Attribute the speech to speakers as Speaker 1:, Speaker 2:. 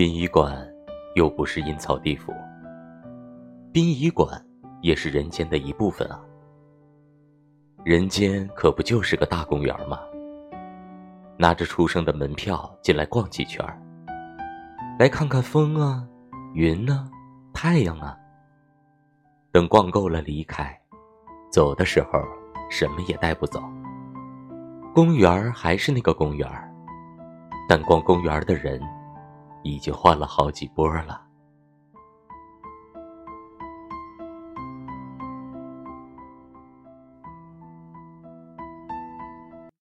Speaker 1: 殡仪馆又不是阴曹地府，殡仪馆也是人间的一部分啊。人间可不就是个大公园吗？拿着出生的门票进来逛几圈来看看风啊、云啊、太阳啊。等逛够了离开，走的时候什么也带不走。公园还是那个公园但逛公园的人已经换了好几波了。